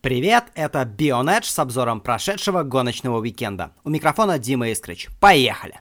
Привет, это Бионедж с обзором прошедшего гоночного уикенда. У микрофона Дима Искрич. Поехали!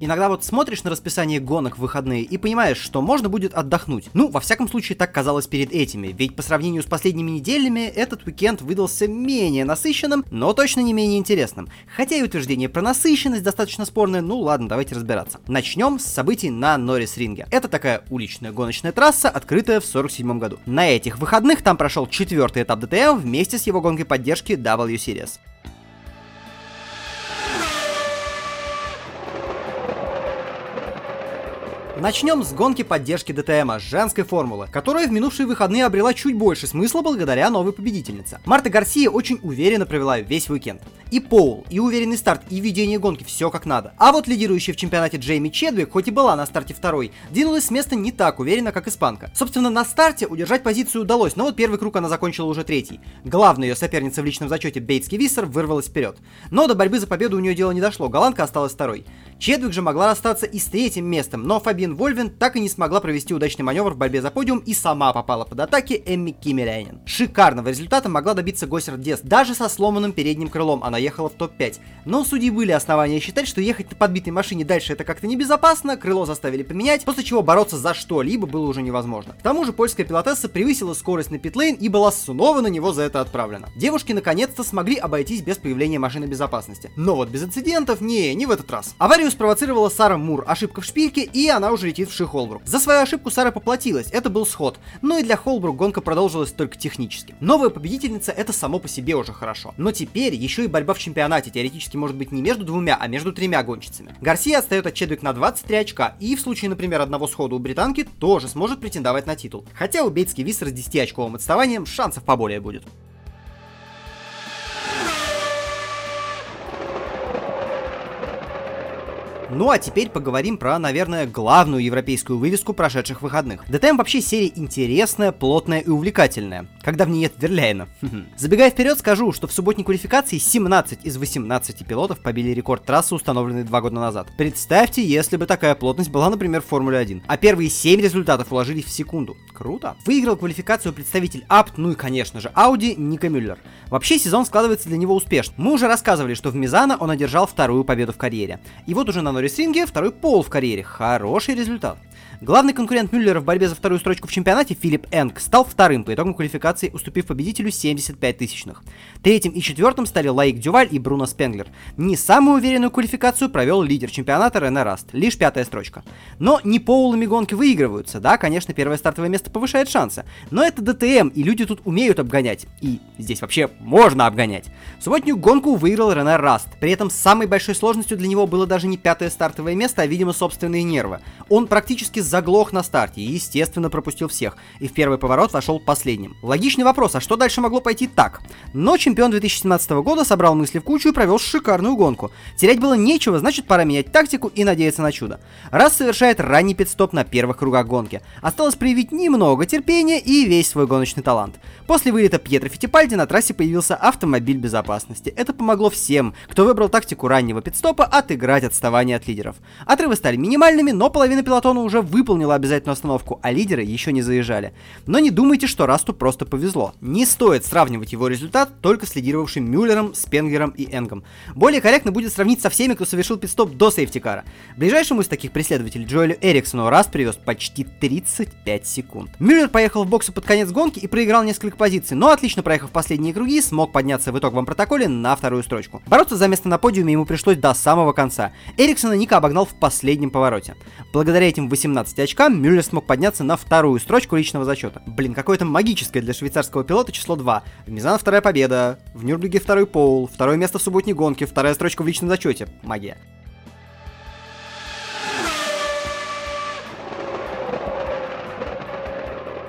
Иногда вот смотришь на расписание гонок в выходные и понимаешь, что можно будет отдохнуть. Ну, во всяком случае, так казалось перед этими, ведь по сравнению с последними неделями, этот уикенд выдался менее насыщенным, но точно не менее интересным. Хотя и утверждение про насыщенность достаточно спорное, ну ладно, давайте разбираться. Начнем с событий на Норрис Ринге. Это такая уличная гоночная трасса, открытая в 47 году. На этих выходных там прошел четвертый этап ДТМ вместе с его гонкой поддержки W Series. Начнем с гонки поддержки ДТМа, женской формулы, которая в минувшие выходные обрела чуть больше смысла благодаря новой победительнице. Марта Гарсия очень уверенно провела весь уикенд. И Поул, и уверенный старт, и ведение гонки, все как надо. А вот лидирующая в чемпионате Джейми Чедвик, хоть и была на старте второй, двинулась с места не так уверенно, как испанка. Собственно, на старте удержать позицию удалось, но вот первый круг она закончила уже третий. Главная ее соперница в личном зачете Бейтский Виссер вырвалась вперед. Но до борьбы за победу у нее дело не дошло, голландка осталась второй. Чедвик же могла расстаться и с третьим местом, но Фабин Вольвен так и не смогла провести удачный маневр в борьбе за подиум и сама попала под атаки Эмми Киммеляйнен. Шикарного результата могла добиться Госер Дес, даже со сломанным передним крылом она ехала в топ-5. Но у судей были основания считать, что ехать на подбитой машине дальше это как-то небезопасно, крыло заставили поменять, после чего бороться за что-либо было уже невозможно. К тому же польская пилотесса превысила скорость на питлейн и была снова на него за это отправлена. Девушки наконец-то смогли обойтись без появления машины безопасности. Но вот без инцидентов, не, не в этот раз. Аварию Аварию спровоцировала Сара Мур, ошибка в шпильке, и она уже летит в Ши Холбрук. За свою ошибку Сара поплатилась, это был сход, но и для Холбрук гонка продолжилась только технически. Новая победительница это само по себе уже хорошо. Но теперь еще и борьба в чемпионате теоретически может быть не между двумя, а между тремя гонщицами. Гарсия отстает от Чедвик на 23 очка, и в случае, например, одного схода у британки тоже сможет претендовать на титул. Хотя у Бейтский Виссер с 10-очковым отставанием шансов поболее будет. Ну а теперь поговорим про, наверное, главную европейскую вывеску прошедших выходных. ДТМ вообще серия интересная, плотная и увлекательная, когда в ней нет Верляйна. Забегая вперед, скажу, что в субботней квалификации 17 из 18 пилотов побили рекорд трассы, установленный два года назад. Представьте, если бы такая плотность была, например, в Формуле 1. А первые 7 результатов уложились в секунду. Круто. Выиграл квалификацию представитель Апт, ну и, конечно же, Audi Ника Мюллер. Вообще сезон складывается для него успешно. Мы уже рассказывали, что в Мизано он одержал вторую победу в карьере. И вот уже на Норрис-ринге второй пол в карьере. Хороший результат. Главный конкурент Мюллера в борьбе за вторую строчку в чемпионате Филипп Энг стал вторым по итогам квалификации, уступив победителю 75 тысячных. Третьим и четвертым стали Лаик Дюваль и Бруно Спенглер. Не самую уверенную квалификацию провел лидер чемпионата Рене Раст, лишь пятая строчка. Но не полными гонки выигрываются, да, конечно, первое стартовое место повышает шансы, но это ДТМ, и люди тут умеют обгонять, и здесь вообще можно обгонять. Субботнюю гонку выиграл Рене Раст, при этом самой большой сложностью для него было даже не пятое стартовое место, а, видимо, собственные нервы. Он практически заглох на старте и, естественно, пропустил всех, и в первый поворот вошел последним. Логичный вопрос, а что дальше могло пойти так? Но чемпион 2017 года собрал мысли в кучу и провел шикарную гонку. Терять было нечего, значит пора менять тактику и надеяться на чудо. Раз совершает ранний пидстоп на первых кругах гонки. Осталось проявить немного терпения и весь свой гоночный талант. После вылета Пьетро Фитипальди на трассе появился автомобиль безопасности. Это помогло всем, кто выбрал тактику раннего пидстопа, отыграть отставание от лидеров. Отрывы стали минимальными, но половина пилотона уже выполнила обязательную остановку, а лидеры еще не заезжали. Но не думайте, что Расту просто повезло. Не стоит сравнивать его результат только с лидировавшим Мюллером, Спенгером и Энгом. Более корректно будет сравнить со всеми, кто совершил пит-стоп до safety car а. Ближайшему из таких преследователей Джоэлю Эриксону Раст привез почти 35 секунд. Мюллер поехал в боксы под конец гонки и проиграл несколько позиций, но отлично проехав последние круги, смог подняться в итоговом протоколе на вторую строчку. Бороться за место на подиуме ему пришлось до самого конца. Эриксона Нико обогнал в последнем повороте. Благодаря этим 18 очкам Мюллер смог подняться на вторую строчку личного зачета. Блин, какое-то магическое для швейцарского пилота число 2. В Мизана вторая победа, в Нюрнберге второй пол, второе место в субботней гонке, вторая строчка в личном зачете. Магия.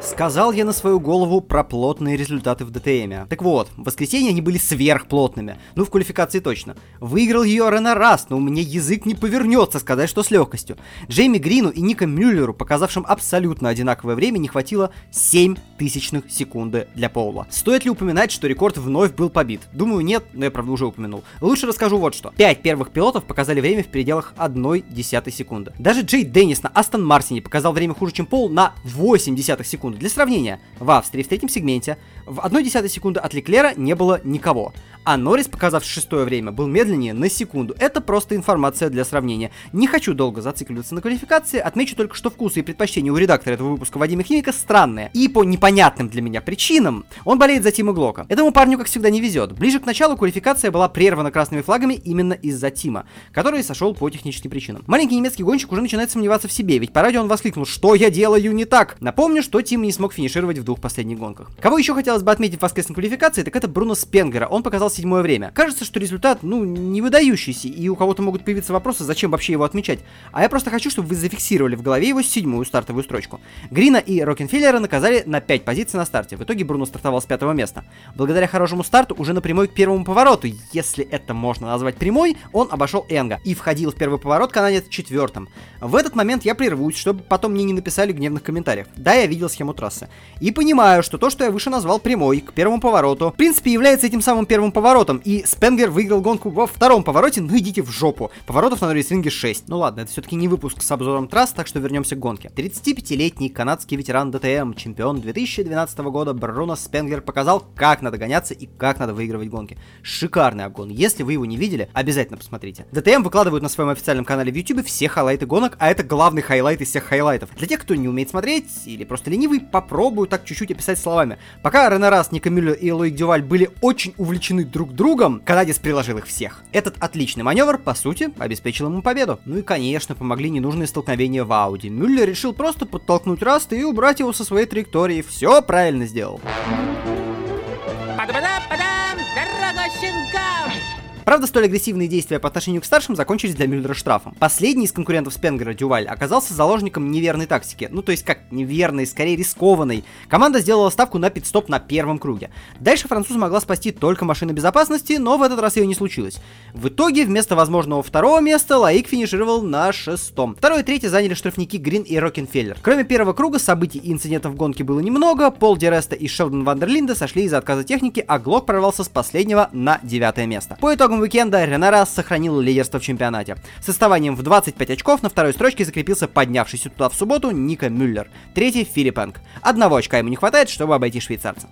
Сказал я на свою голову про плотные результаты в ДТМе. Так вот, в воскресенье они были сверхплотными. Ну, в квалификации точно. Выиграл ее Рена раз, но у меня язык не повернется сказать, что с легкостью. Джейми Грину и Ника Мюллеру, показавшим абсолютно одинаковое время, не хватило 7 тысячных секунды для Поула. Стоит ли упоминать, что рекорд вновь был побит? Думаю, нет, но я, правда, уже упомянул. Лучше расскажу вот что. Пять первых пилотов показали время в пределах 1 десятой секунды. Даже Джей Деннис на Астон Мартине показал время хуже, чем Пол на 8 десятых секунды. Для сравнения, в Австрии в третьем сегменте в 1 десятой секунды от Леклера не было никого а Норрис, показав шестое время, был медленнее на секунду. Это просто информация для сравнения. Не хочу долго зацикливаться на квалификации, отмечу только, что вкусы и предпочтения у редактора этого выпуска Вадима Химика странные. И по непонятным для меня причинам он болеет за Тима Глока. Этому парню, как всегда, не везет. Ближе к началу квалификация была прервана красными флагами именно из-за Тима, который сошел по техническим причинам. Маленький немецкий гонщик уже начинает сомневаться в себе, ведь по радио он воскликнул, что я делаю не так. Напомню, что Тим не смог финишировать в двух последних гонках. Кого еще хотелось бы отметить в воскресной квалификации, так это Бруно Спенгера. Он показал седьмое время. Кажется, что результат, ну, не выдающийся, и у кого-то могут появиться вопросы, зачем вообще его отмечать. А я просто хочу, чтобы вы зафиксировали в голове его седьмую стартовую строчку. Грина и Рокенфеллера наказали на 5 позиций на старте. В итоге Бруно стартовал с пятого места. Благодаря хорошему старту уже на прямой к первому повороту, если это можно назвать прямой, он обошел Энга и входил в первый поворот канадец четвертым. В этот момент я прервусь, чтобы потом мне не написали гневных комментариев. Да, я видел схему трассы. И понимаю, что то, что я выше назвал прямой к первому повороту, в принципе является этим самым первым поворотом, и Спенгер выиграл гонку во втором повороте, ну идите в жопу. Поворотов на Норисринге 6. Ну ладно, это все-таки не выпуск с обзором трасс, так что вернемся к гонке. 35-летний канадский ветеран ДТМ, чемпион 2012 года Бруно Спенгер показал, как надо гоняться и как надо выигрывать гонки. Шикарный обгон. Если вы его не видели, обязательно посмотрите. ДТМ выкладывают на своем официальном канале в YouTube все хайлайты гонок, а это главный хайлайт из всех хайлайтов. Для тех, кто не умеет смотреть или просто ленивый, попробую так чуть-чуть описать словами. Пока Рене Раст, Нико Мюллер и Лоик Дюваль были очень увлечены друг другом, канадец приложил их всех. Этот отличный маневр, по сути, обеспечил ему победу. Ну и, конечно, помогли ненужные столкновения в Ауди. Мюллер решил просто подтолкнуть Раста и убрать его со своей траектории. Все правильно сделал. Правда, столь агрессивные действия по отношению к старшим закончились для Мюллера штрафом. Последний из конкурентов Спенгера, Дюваль, оказался заложником неверной тактики. Ну, то есть как неверной, скорее рискованной. Команда сделала ставку на пит-стоп на первом круге. Дальше француза могла спасти только машина безопасности, но в этот раз ее не случилось. В итоге, вместо возможного второго места, Лоик финишировал на шестом. Второе и третье заняли штрафники Грин и Рокенфеллер. Кроме первого круга, событий и инцидентов в гонке было немного. Пол ди Реста и Шелдон ван дер Линде сошли из-за отказа техники, а Глок прорвался с последнего на девятое место. По итогам уикенда Рене Раст сохранил лидерство в чемпионате. С отставанием в 25 очков на второй строчке закрепился поднявшийся туда в субботу Нико Мюллер. Третий Филипп Энг. Одного очка ему не хватает, чтобы обойти швейцарца.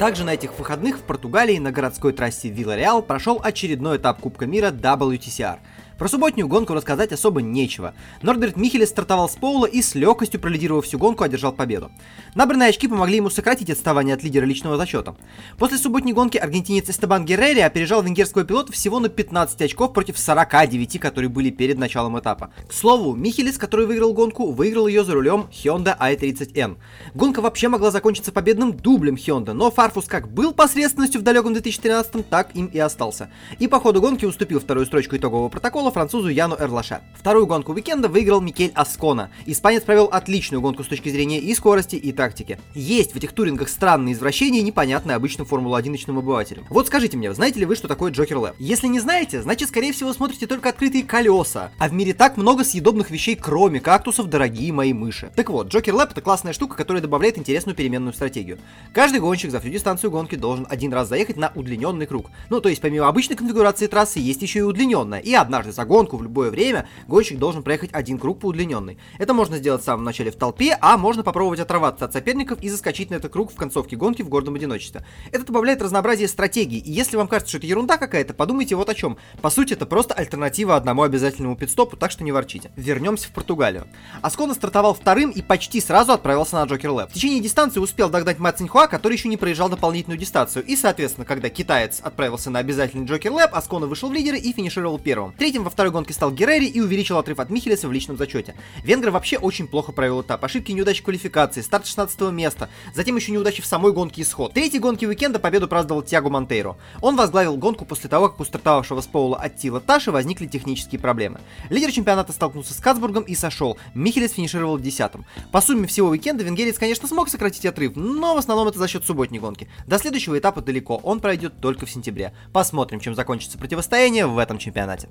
Также на этих выходных в Португалии на городской трассе Вилла Реал прошел очередной этап Кубка мира WTCR. Про субботнюю гонку рассказать особо нечего. Норберт Михелес стартовал с пола и с легкостью, пролидировав всю гонку, одержал победу. Набранные очки помогли ему сократить отставание от лидера личного зачета. После субботней гонки аргентинец Эстебан Геррери опережал венгерского пилота всего на 15 очков против 49, которые были перед началом этапа. К слову, Михелес, который выиграл гонку, выиграл ее за рулем Hyundai i30N. Гонка вообще могла закончиться победным дублем Hyundai, но Фарфус как был посредственностью в далеком 2013, так им и остался. И по ходу гонки уступил вторую строчку итогового протокола французу Яну Эрлаше. Вторую гонку уикенда выиграл Микель Аскона. Испанец провел отличную гонку с точки зрения и скорости, и тактики. Есть в этих турингах странные извращения, непонятные обычным Формулу-1 обывателям. Вот скажите мне, знаете ли вы, что такое Джокер Лэп? Если не знаете, значит, скорее всего, смотрите только открытые колеса. А в мире так много съедобных вещей, кроме кактусов, дорогие мои мыши. Так вот, Джокер Лэп это классная штука, которая добавляет интересную переменную стратегию. Каждый гонщик за всю дистанцию гонки должен один раз заехать на удлиненный круг. Ну, то есть, помимо обычной конфигурации трассы, есть еще и удлиненная. И однажды за гонку в любое время гонщик должен проехать один круг по удлиненной. Это можно сделать в самом начале в толпе, а можно попробовать оторваться от соперников и заскочить на этот круг в концовке гонки в гордом одиночестве. Это добавляет разнообразие стратегий, и если вам кажется, что это ерунда какая-то, подумайте вот о чем. По сути, это просто альтернатива одному обязательному пидстопу, так что не ворчите. Вернемся в Португалию. Аскона стартовал вторым и почти сразу отправился на Джокер Лэп. В течение дистанции успел догнать Мат Цинхуа, который еще не проезжал дополнительную дистанцию, и, соответственно, когда китаец отправился на обязательный Джокер Лэп, Аскона вышел в лидеры и финишировал первым. Третьим во второй гонке стал Геррери и увеличил отрыв от Михелеса в личном зачете. Венгр вообще очень плохо провел этап. Ошибки и неудачи квалификации, старт 16 места, затем еще неудачи в самой гонке исход. Третьей гонке уикенда победу праздновал Тиаго Монтейро. Он возглавил гонку после того, как у стартовавшего с Поула Аттила Таши возникли технические проблемы. Лидер чемпионата столкнулся с Кацбургом и сошел. Михелес финишировал в десятом. По сумме всего уикенда венгерец, конечно, смог сократить отрыв, но в основном это за счет субботней гонки. До следующего этапа далеко, он пройдет только в сентябре. Посмотрим, чем закончится противостояние в этом чемпионате.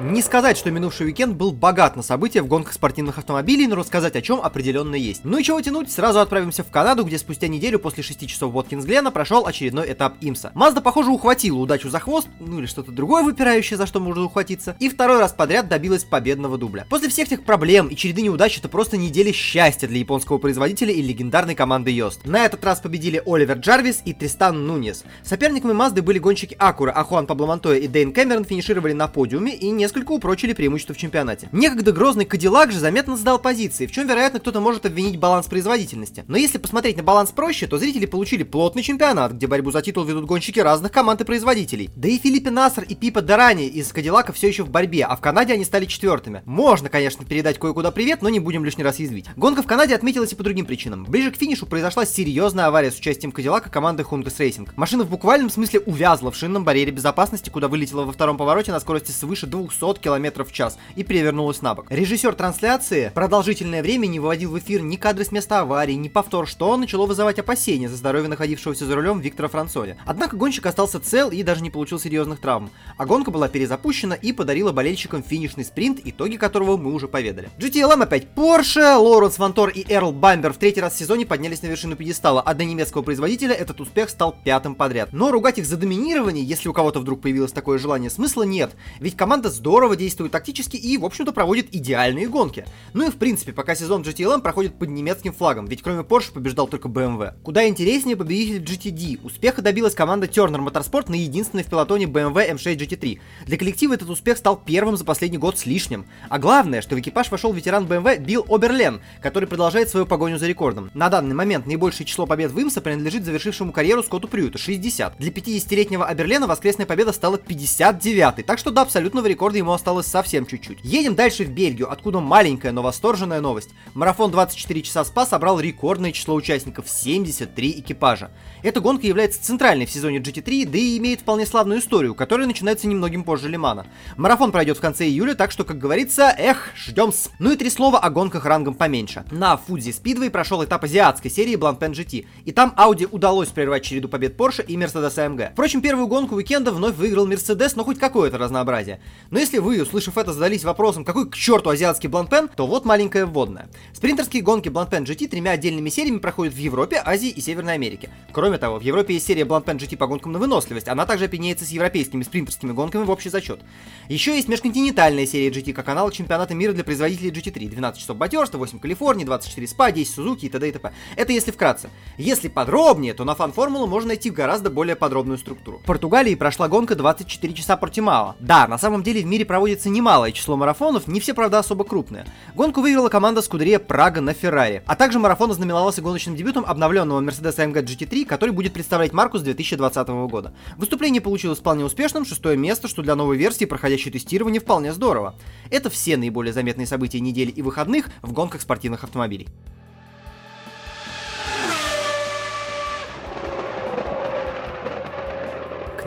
Не сказать, что минувший уикенд был богат на события в гонках спортивных автомобилей, но рассказать о чем определенно есть. Ну и чего тянуть, сразу отправимся в Канаду, где спустя неделю после 6 часов Воткинс Глена прошел очередной этап Имса. Мазда, похоже, ухватила удачу за хвост, ну или что-то другое выпирающее, за что можно ухватиться, и второй раз подряд добилась победного дубля. После всех этих проблем и череды неудач это просто неделя счастья для японского производителя и легендарной команды Йост. На этот раз победили Оливер Джарвис и Тристан Нунес. Соперниками Мазды были гонщики Акура, а Хуан Пабло Монтоя и Дейн Кэмерон финишировали на подиуме и не несколько упрочили преимущество в чемпионате. Некогда грозный Кадиллак же заметно сдал позиции, в чем, вероятно, кто-то может обвинить баланс производительности. Но если посмотреть на баланс проще, то зрители получили плотный чемпионат, где борьбу за титул ведут гонщики разных команд и производителей. Да и Филиппе Нассер и Пипа Дарани из Кадиллака все еще в борьбе, а в Канаде они стали четвертыми. Можно, конечно, передать кое-куда привет, но не будем лишний раз язвить. Гонка в Канаде отметилась и по другим причинам. Ближе к финишу произошла серьезная авария с участием Кадиллака команды Hungus Racing. Машина в буквальном смысле увязла в шинном барьере безопасности, куда вылетела во втором повороте на скорости свыше 200 км в час и перевернулась на бок. Режиссер трансляции продолжительное время не выводил в эфир ни кадры с места аварии, ни повтор, что начало вызывать опасения за здоровье находившегося за рулем Виктора Франсоли. Однако гонщик остался цел и даже не получил серьезных травм. А гонка была перезапущена и подарила болельщикам финишный спринт, итоги которого мы уже поведали. GTLM опять Porsche, Лоренс Вантор и Эрл Бамбер в третий раз в сезоне поднялись на вершину пьедестала, а для немецкого производителя этот успех стал пятым подряд. Но ругать их за доминирование, если у кого-то вдруг появилось такое желание, смысла нет, ведь команда здорово действует тактически и, в общем-то, проводит идеальные гонки. Ну и в принципе, пока сезон GTLM проходит под немецким флагом, ведь кроме Porsche побеждал только BMW. Куда интереснее победитель GTD. Успеха добилась команда Turner Motorsport на единственной в пилотоне BMW M6 GT3. Для коллектива этот успех стал первым за последний год с лишним. А главное, что в экипаж вошел ветеран BMW Билл Оберлен, который продолжает свою погоню за рекордом. На данный момент наибольшее число побед в Имса принадлежит завершившему карьеру Скотту Прьюту 60. Для 50-летнего Оберлена воскресная победа стала 59 так что до абсолютного рекорда ему осталось совсем чуть-чуть. Едем дальше в Бельгию, откуда маленькая, но восторженная новость. Марафон 24 часа СПА собрал рекордное число участников – 73 экипажа. Эта гонка является центральной в сезоне GT3, да и имеет вполне славную историю, которая начинается немногим позже Лимана. Марафон пройдет в конце июля, так что, как говорится, эх, ждем с. Ну и три слова о гонках рангом поменьше. На Фудзи Speedway прошел этап азиатской серии Blancpain GT, и там Audi удалось прервать череду побед Porsche и Mercedes AMG. Впрочем, первую гонку уикенда вновь выиграл Mercedes, но хоть какое-то разнообразие. Но если вы, услышав это, задались вопросом, какой к черту азиатский Blancpain, то вот маленькая вводная. Спринтерские гонки Blancpain GT тремя отдельными сериями проходят в Европе, Азии и Северной Америке. Кроме того, в Европе есть серия Blancpain GT по гонкам на выносливость, она также опьяняется с европейскими спринтерскими гонками в общий зачет. Еще есть межконтинентальная серия GT как канал чемпионата мира для производителей GT3. 12 часов батерства, 8 Калифорнии, 24 СПА, 10 Сузуки и т.д. и т.п. Это если вкратце. Если подробнее, то на фан-формулу можно найти гораздо более подробную структуру. В Португалии прошла гонка 24 часа Портимао. Да, на самом деле в мире проводится немалое число марафонов, не все, правда, особо крупные. Гонку выиграла команда Скудерия Прага на Феррари. А также марафон ознаменовался гоночным дебютом обновленного Mercedes AMG GT3, который будет представлять марку с 2020 года. Выступление получилось вполне успешным, шестое место, что для новой версии, проходящей тестирование, вполне здорово. Это все наиболее заметные события недели и выходных в гонках спортивных автомобилей.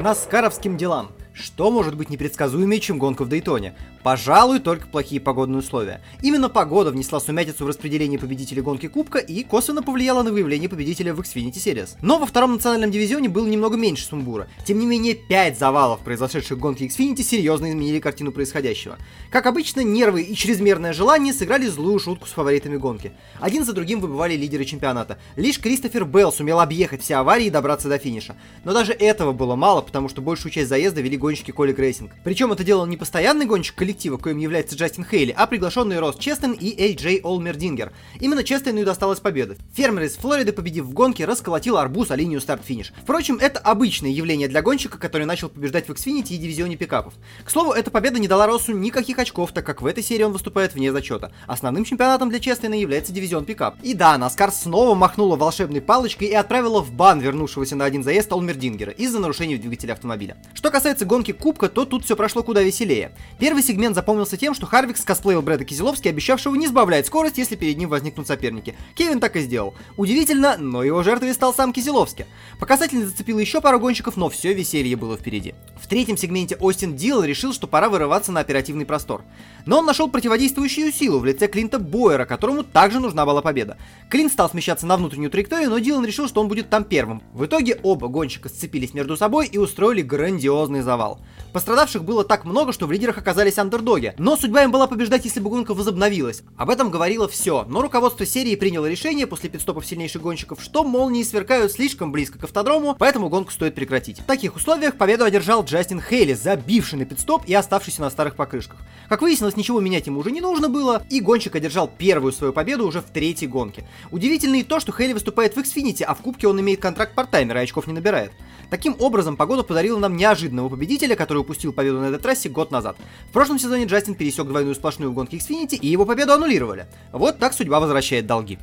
Наскаровским делам. Что может быть непредсказуемее, чем гонка в Дейтоне? Пожалуй, только плохие погодные условия. Именно погода внесла сумятицу в распределение победителей гонки Кубка и косвенно повлияла на выявление победителя в Xfinity Series. Но во втором национальном дивизионе было немного меньше сумбура. Тем не менее, 5 завалов, произошедших в гонке Xfinity, серьезно изменили картину происходящего. Как обычно, нервы и чрезмерное желание сыграли злую шутку с фаворитами гонки. Один за другим выбывали лидеры чемпионата. Лишь Кристофер Белл сумел объехать все аварии и добраться до финиша. Но даже этого было мало, потому что большую часть заезда вели гонщики Kaulig Racing. Причем это делал не постоянный гонщик коллектива, коим является Джастин Хейли, а приглашенные Росс Честейн и Эй Джей Олмендингер. Именно Честейну и досталась победа. Фермер из Флориды, победив в гонке, расколотил арбуз о линию старт-финиш. Впрочем, это обычное явление для гонщика, который начал побеждать в Xfinity и дивизионе пикапов. К слову, эта победа не дала Россу никаких очков, так как в этой серии он выступает вне зачета. Основным чемпионатом для Честена является дивизион пикап. И да, Наскар снова махнула волшебной палочкой и отправила в бан вернувшегося на один заезд Олмердингера из-за нарушений в двигателе автомобиля. Что касается гонки Кубка, то тут все прошло куда веселее. Первый сегмент запомнился тем, что Харвик скосплеил Брэда Кизеловски, обещавшего не сбавлять скорость, если перед ним возникнут соперники. Кевин так и сделал. Удивительно, но его жертвой стал сам Кизеловски. Показательно зацепил еще пару гонщиков, но все веселье было впереди. В третьем сегменте Остин Дилл решил, что пора вырываться на оперативный простор. Но он нашел противодействующую силу в лице Клинта Бойера, которому также нужна была победа. Клинт стал смещаться на внутреннюю траекторию, но Дилан решил, что он будет там первым. В итоге оба гонщика сцепились между собой и устроили грандиозный завал. Пострадавших было так много, что в лидерах оказались андердоги, но судьба им была побеждать, если бы гонка возобновилась. Об этом говорило все, но руководство серии приняло решение после пидстопов сильнейших гонщиков, что молнии сверкают слишком близко к автодрому, поэтому гонку стоит прекратить. В таких условиях победу одержал Джастин Хейли, забивший на пидстоп и оставшийся на старых покрышках. Как выяснилось, ничего менять ему уже не нужно было, и гонщик одержал первую свою победу уже в третьей гонке. Удивительно и то, что Хейли выступает в Xfinity, а в Кубке он имеет контракт партаймера и очков не набирает. Таким образом, погода подарила нам неожиданного победителя, который упустил победу на этой трассе год назад. В прошлом сезоне Джастин пересек двойную сплошную в гонке Xfinity, и его победу аннулировали. Вот так судьба возвращает долги.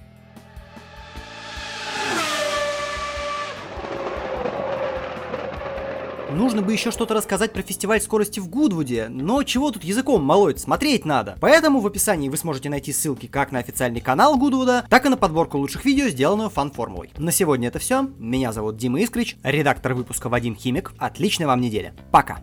Нужно бы еще что-то рассказать про фестиваль скорости в Гудвуде, но чего тут языком молоть, смотреть надо. Поэтому в описании вы сможете найти ссылки как на официальный канал Гудвуда, так и на подборку лучших видео, сделанную фан-формулой. На сегодня это все. Меня зовут Дима Искрич, редактор выпуска Вадим Химик. Отличной вам недели. Пока.